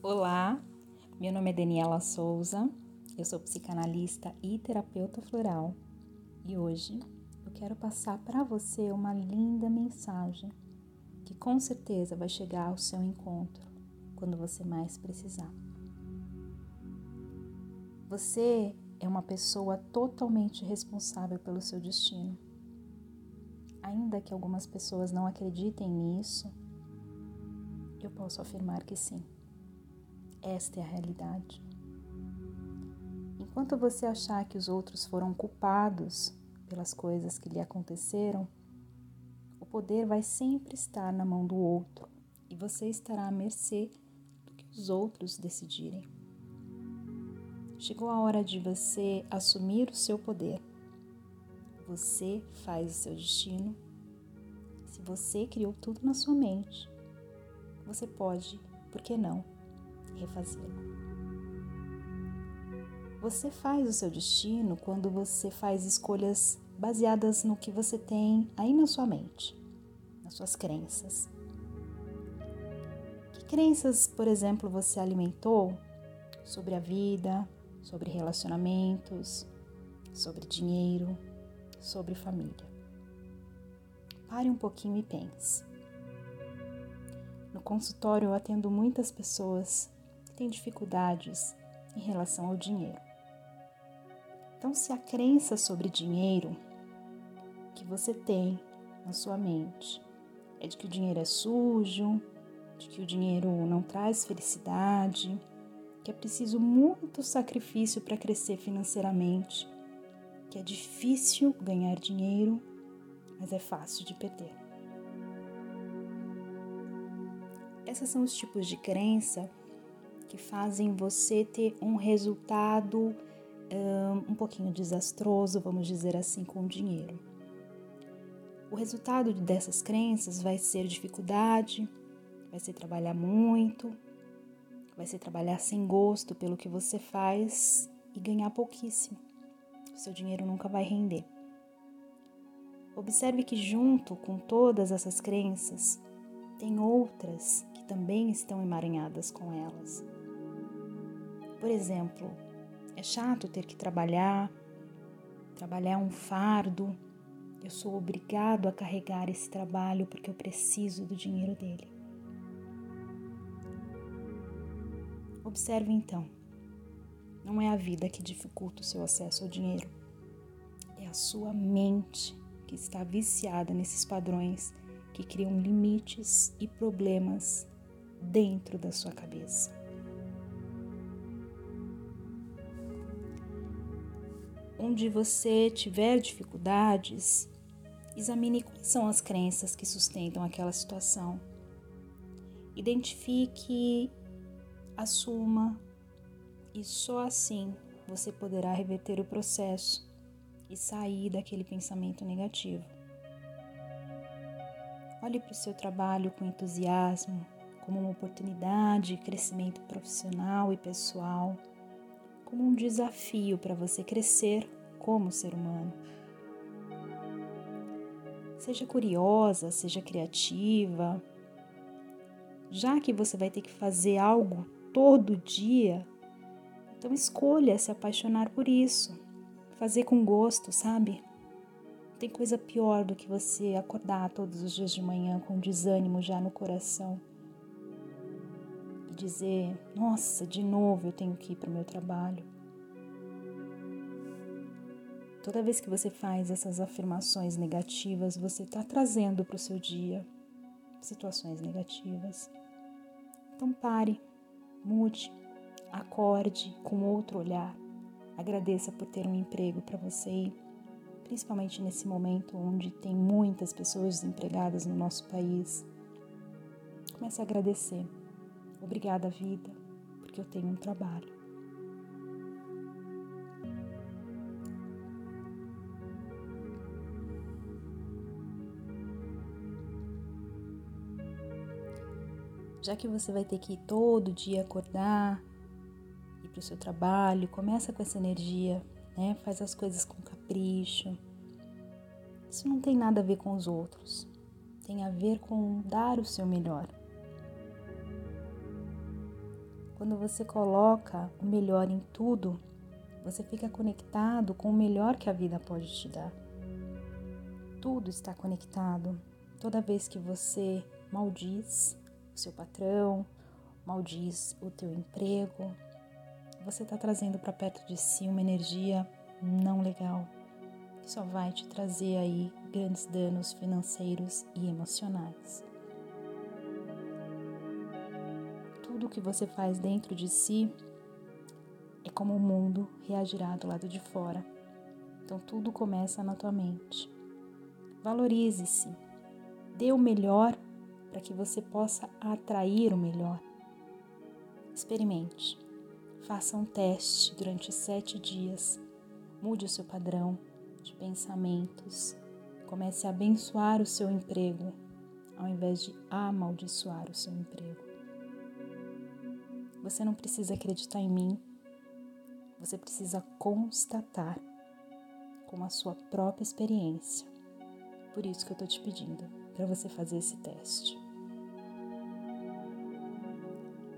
Olá, meu nome é Daniela Souza, eu sou psicanalista e terapeuta floral e hoje eu quero passar para você uma linda mensagem que com certeza vai chegar ao seu encontro quando você mais precisar. Você é uma pessoa totalmente responsável pelo seu destino. Ainda que algumas pessoas não acreditem nisso, eu posso afirmar que sim. Esta é a realidade. Enquanto você achar que os outros foram culpados pelas coisas que lhe aconteceram, o poder vai sempre estar na mão do outro e você estará à mercê do que os outros decidirem. Chegou a hora de você assumir o seu poder. Você faz o seu destino. Se você criou tudo na sua mente, você pode, por que não? Refazê-lo. Você faz o seu destino quando você faz escolhas baseadas no que você tem aí na sua mente, nas suas crenças. Que crenças, por exemplo, você alimentou sobre a vida, sobre relacionamentos, sobre dinheiro, sobre família? Pare um pouquinho e pense. No consultório eu atendo muitas pessoas tem dificuldades em relação ao dinheiro. Então, se a crença sobre dinheiro que você tem na sua mente é de que o dinheiro é sujo, de que o dinheiro não traz felicidade, que é preciso muito sacrifício para crescer financeiramente, que é difícil ganhar dinheiro, mas é fácil de perder. Esses são os tipos de crença que fazem você ter um resultado um, um pouquinho desastroso, vamos dizer assim, com o dinheiro. O resultado dessas crenças vai ser dificuldade, vai ser trabalhar muito, vai ser trabalhar sem gosto pelo que você faz e ganhar pouquíssimo. O seu dinheiro nunca vai render. Observe que, junto com todas essas crenças, tem outras que também estão emaranhadas com elas. Por exemplo, é chato ter que trabalhar, trabalhar é um fardo. Eu sou obrigado a carregar esse trabalho porque eu preciso do dinheiro dele. Observe então, não é a vida que dificulta o seu acesso ao dinheiro, é a sua mente que está viciada nesses padrões que criam limites e problemas dentro da sua cabeça. Onde você tiver dificuldades, examine quais são as crenças que sustentam aquela situação. Identifique, assuma, e só assim você poderá reverter o processo e sair daquele pensamento negativo. Olhe para o seu trabalho com entusiasmo, como uma oportunidade de crescimento profissional e pessoal como um desafio para você crescer como ser humano. Seja curiosa, seja criativa. Já que você vai ter que fazer algo todo dia, então escolha se apaixonar por isso. Fazer com gosto, sabe? Tem coisa pior do que você acordar todos os dias de manhã com desânimo já no coração dizer: Nossa, de novo eu tenho que ir para o meu trabalho. Toda vez que você faz essas afirmações negativas, você está trazendo para o seu dia situações negativas. Então pare, mude, acorde com outro olhar. Agradeça por ter um emprego para você principalmente nesse momento onde tem muitas pessoas desempregadas no nosso país. Comece a agradecer. Obrigada, vida, porque eu tenho um trabalho. Já que você vai ter que ir todo dia acordar, ir para o seu trabalho, começa com essa energia, né? Faz as coisas com capricho. Isso não tem nada a ver com os outros. Tem a ver com dar o seu melhor. Quando você coloca o melhor em tudo, você fica conectado com o melhor que a vida pode te dar. Tudo está conectado. Toda vez que você maldiz o seu patrão, maldiz o teu emprego, você está trazendo para perto de si uma energia não legal, que só vai te trazer aí grandes danos financeiros e emocionais. Tudo que você faz dentro de si é como o mundo reagirá do lado de fora. Então tudo começa na tua mente. Valorize-se, dê o melhor para que você possa atrair o melhor. Experimente, faça um teste durante sete dias, mude o seu padrão de pensamentos, comece a abençoar o seu emprego ao invés de amaldiçoar o seu emprego. Você não precisa acreditar em mim, você precisa constatar com a sua própria experiência. Por isso que eu estou te pedindo para você fazer esse teste.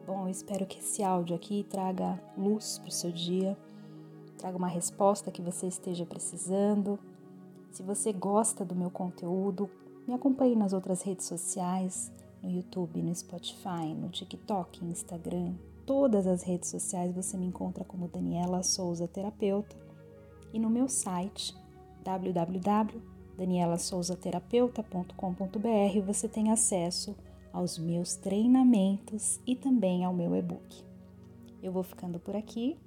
Bom, eu espero que esse áudio aqui traga luz para o seu dia, traga uma resposta que você esteja precisando. Se você gosta do meu conteúdo, me acompanhe nas outras redes sociais, no YouTube, no Spotify, no TikTok, Instagram, todas as redes sociais você me encontra como Daniela Souza Terapeuta e no meu site www.danielasouzaterapeuta.com.br você tem acesso aos meus treinamentos e também ao meu e-book. Eu vou ficando por aqui.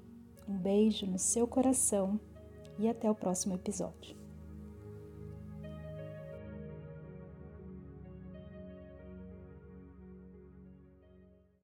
Um beijo no seu coração e até o próximo episódio.